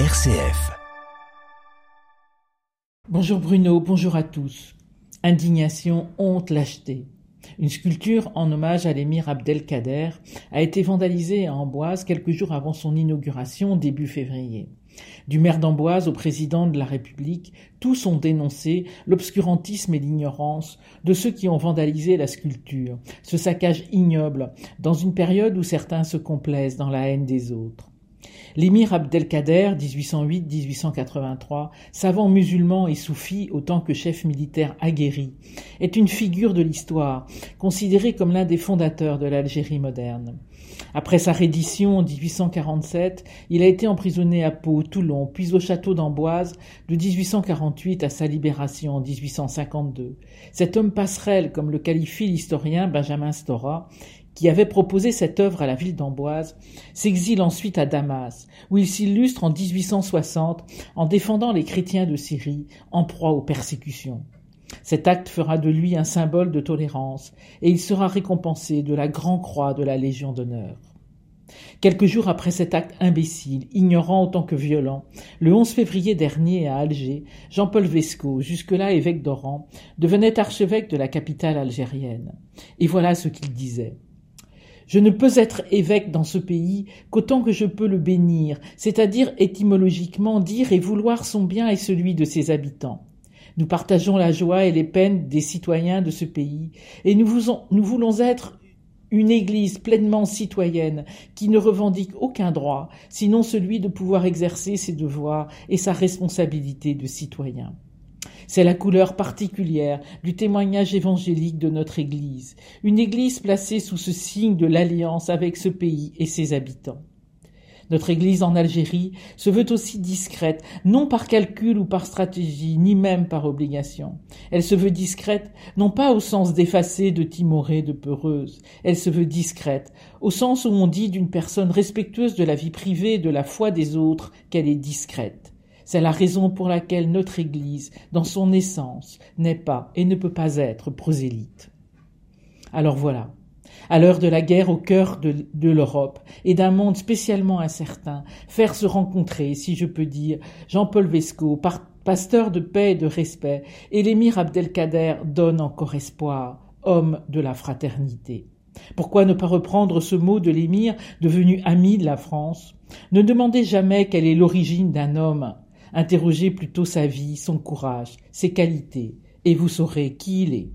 RCF. Bonjour Bruno, bonjour à tous. Indignation, honte, lâcheté. Une sculpture en hommage à l'émir Abdelkader a été vandalisée à Amboise quelques jours avant son inauguration début février. Du maire d'Amboise au président de la République, tous ont dénoncé l'obscurantisme et l'ignorance de ceux qui ont vandalisé la sculpture, ce saccage ignoble dans une période où certains se complaisent dans la haine des autres. L'émir Abdelkader, 1808-1883, savant musulman et soufi autant que chef militaire aguerri, est une figure de l'histoire, considéré comme l'un des fondateurs de l'Algérie moderne. Après sa reddition en 1847, il a été emprisonné à Pau, Toulon, puis au château d'Amboise de 1848 à sa libération en 1852. Cet homme passerelle, comme le qualifie l'historien Benjamin Stora, qui avait proposé cette œuvre à la ville d'Amboise, s'exile ensuite à Damas, où il s'illustre en 1860 en défendant les chrétiens de Syrie en proie aux persécutions. Cet acte fera de lui un symbole de tolérance, et il sera récompensé de la Grand Croix de la Légion d'honneur. Quelques jours après cet acte imbécile, ignorant autant que violent, le 11 février dernier à Alger, Jean-Paul Vesco, jusque-là évêque d'Oran, devenait archevêque de la capitale algérienne. Et voilà ce qu'il disait. Je ne peux être évêque dans ce pays qu'autant que je peux le bénir, c'est-à-dire étymologiquement dire et vouloir son bien et celui de ses habitants. Nous partageons la joie et les peines des citoyens de ce pays, et nous, voulons être une Église pleinement citoyenne qui ne revendique aucun droit, sinon celui de pouvoir exercer ses devoirs et sa responsabilité de citoyen. C'est la couleur particulière du témoignage évangélique de notre Église, une Église placée sous ce signe de l'alliance avec ce pays et ses habitants. Notre Église en Algérie se veut aussi discrète, non par calcul ou par stratégie, ni même par obligation. Elle se veut discrète, non pas au sens d'effacée, de timorée, de peureuse. Elle se veut discrète, au sens où on dit d'une personne respectueuse de la vie privée et de la foi des autres qu'elle est discrète. C'est la raison pour laquelle notre Église, dans son essence, n'est pas et ne peut pas être prosélyte. Alors voilà, à l'heure de la guerre au cœur de, l'Europe et d'un monde spécialement incertain, faire se rencontrer, si je peux dire, Jean-Paul Vesco, pasteur de paix et de respect, et l'émir Abdelkader donne encore espoir, homme de la fraternité. Pourquoi ne pas reprendre ce mot de l'émir devenu ami de la France? Ne demandez jamais quelle est l'origine d'un homme, interrogez plutôt sa vie, son courage, ses qualités, et vous saurez qui il est.